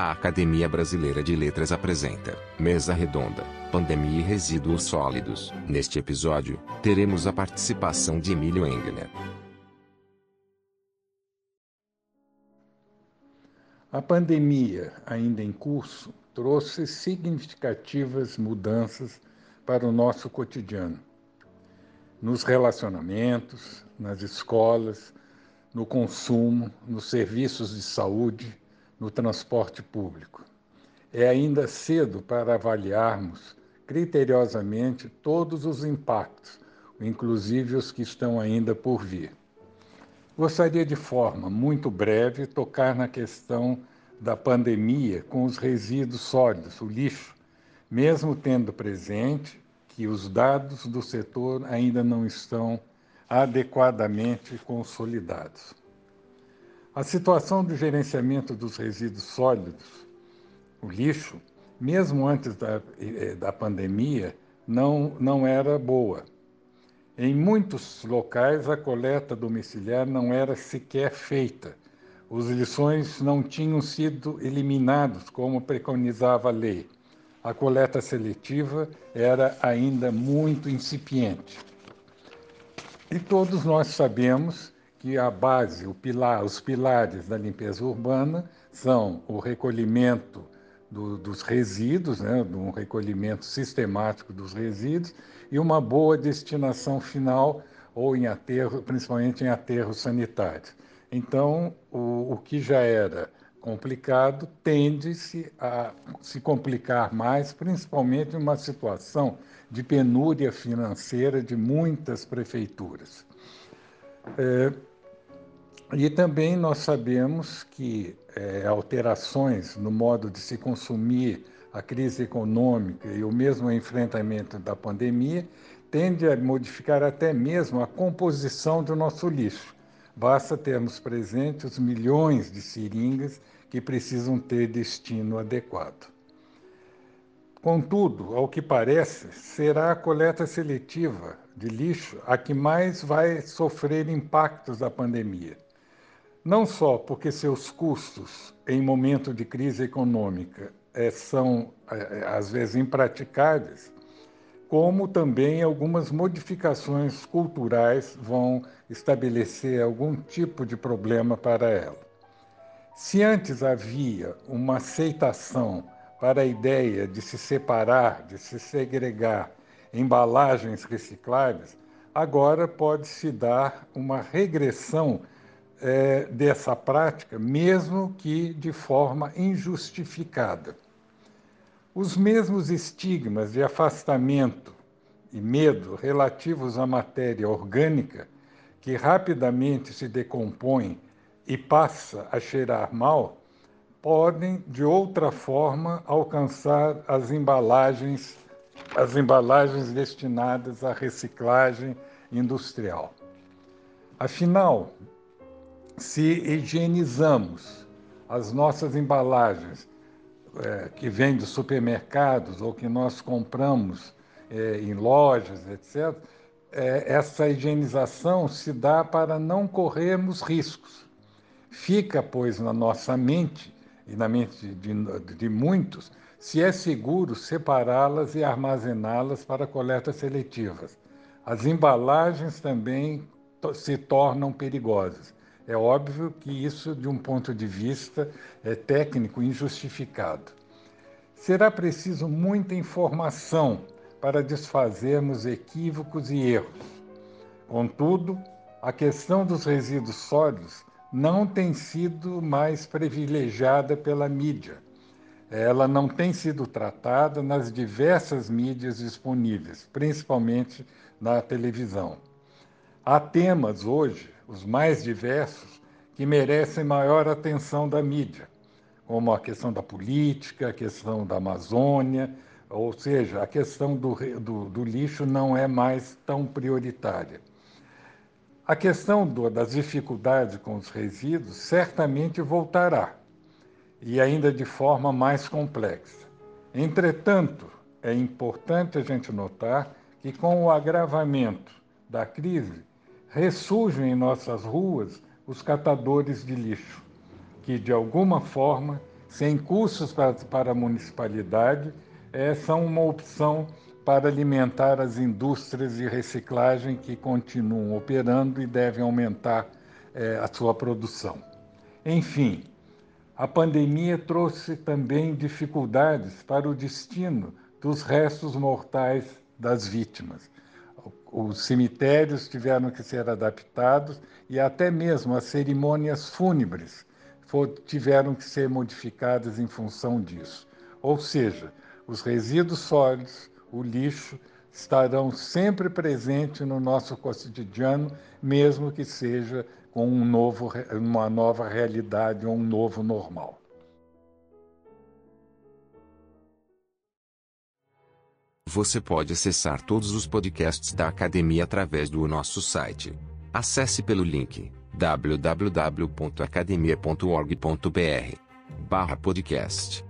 A Academia Brasileira de Letras apresenta Mesa Redonda, Pandemia e Resíduos Sólidos. Neste episódio, teremos a participação de Emílio Engler. A pandemia, ainda em curso, trouxe significativas mudanças para o nosso cotidiano. Nos relacionamentos, nas escolas, no consumo, nos serviços de saúde, no transporte público. É ainda cedo para avaliarmos criteriosamente todos os impactos, inclusive os que estão ainda por vir. Gostaria de forma muito breve tocar na questão da pandemia com os resíduos sólidos, o lixo, mesmo tendo presente que os dados do setor ainda não estão adequadamente consolidados. A situação do gerenciamento dos resíduos sólidos, o lixo, mesmo antes da, eh, da pandemia, não, não era boa. Em muitos locais, a coleta domiciliar não era sequer feita. Os lixões não tinham sido eliminados, como preconizava a lei. A coleta seletiva era ainda muito incipiente. E todos nós sabemos que a base, o pilar, os pilares da limpeza urbana são o recolhimento do, dos resíduos, né, um recolhimento sistemático dos resíduos e uma boa destinação final ou em aterro, principalmente em aterros sanitários. Então, o, o que já era complicado tende-se a se complicar mais, principalmente em uma situação de penúria financeira de muitas prefeituras. É, e também nós sabemos que é, alterações no modo de se consumir, a crise econômica e o mesmo enfrentamento da pandemia tende a modificar até mesmo a composição do nosso lixo. Basta termos presente os milhões de seringas que precisam ter destino adequado. Contudo, ao que parece, será a coleta seletiva de lixo a que mais vai sofrer impactos da pandemia não só porque seus custos em momento de crise econômica é, são, é, às vezes, impraticáveis, como também algumas modificações culturais vão estabelecer algum tipo de problema para ela. Se antes havia uma aceitação para a ideia de se separar, de se segregar embalagens recicláveis, agora pode-se dar uma regressão é, dessa prática, mesmo que de forma injustificada. Os mesmos estigmas de afastamento e medo relativos à matéria orgânica, que rapidamente se decompõe e passa a cheirar mal, podem, de outra forma, alcançar as embalagens, as embalagens destinadas à reciclagem industrial. Afinal, se higienizamos as nossas embalagens é, que vêm dos supermercados ou que nós compramos é, em lojas, etc., é, essa higienização se dá para não corrermos riscos. Fica, pois, na nossa mente e na mente de, de muitos, se é seguro separá-las e armazená-las para coletas seletivas. As embalagens também se tornam perigosas. É óbvio que isso, de um ponto de vista é, técnico, injustificado. Será preciso muita informação para desfazermos equívocos e erros. Contudo, a questão dos resíduos sólidos não tem sido mais privilegiada pela mídia. Ela não tem sido tratada nas diversas mídias disponíveis, principalmente na televisão. Há temas hoje os mais diversos, que merecem maior atenção da mídia, como a questão da política, a questão da Amazônia, ou seja, a questão do, do, do lixo não é mais tão prioritária. A questão do, das dificuldades com os resíduos certamente voltará, e ainda de forma mais complexa. Entretanto, é importante a gente notar que, com o agravamento da crise, ressurgem em nossas ruas os catadores de lixo, que de alguma forma sem custos para, para a municipalidade, é, são uma opção para alimentar as indústrias de reciclagem que continuam operando e devem aumentar é, a sua produção. Enfim, a pandemia trouxe também dificuldades para o destino dos restos mortais das vítimas. Os cemitérios tiveram que ser adaptados e até mesmo as cerimônias fúnebres tiveram que ser modificadas em função disso. Ou seja, os resíduos sólidos, o lixo, estarão sempre presentes no nosso cotidiano, mesmo que seja com um novo, uma nova realidade ou um novo normal. Você pode acessar todos os podcasts da academia através do nosso site. Acesse pelo link www.academia.org.br/podcast.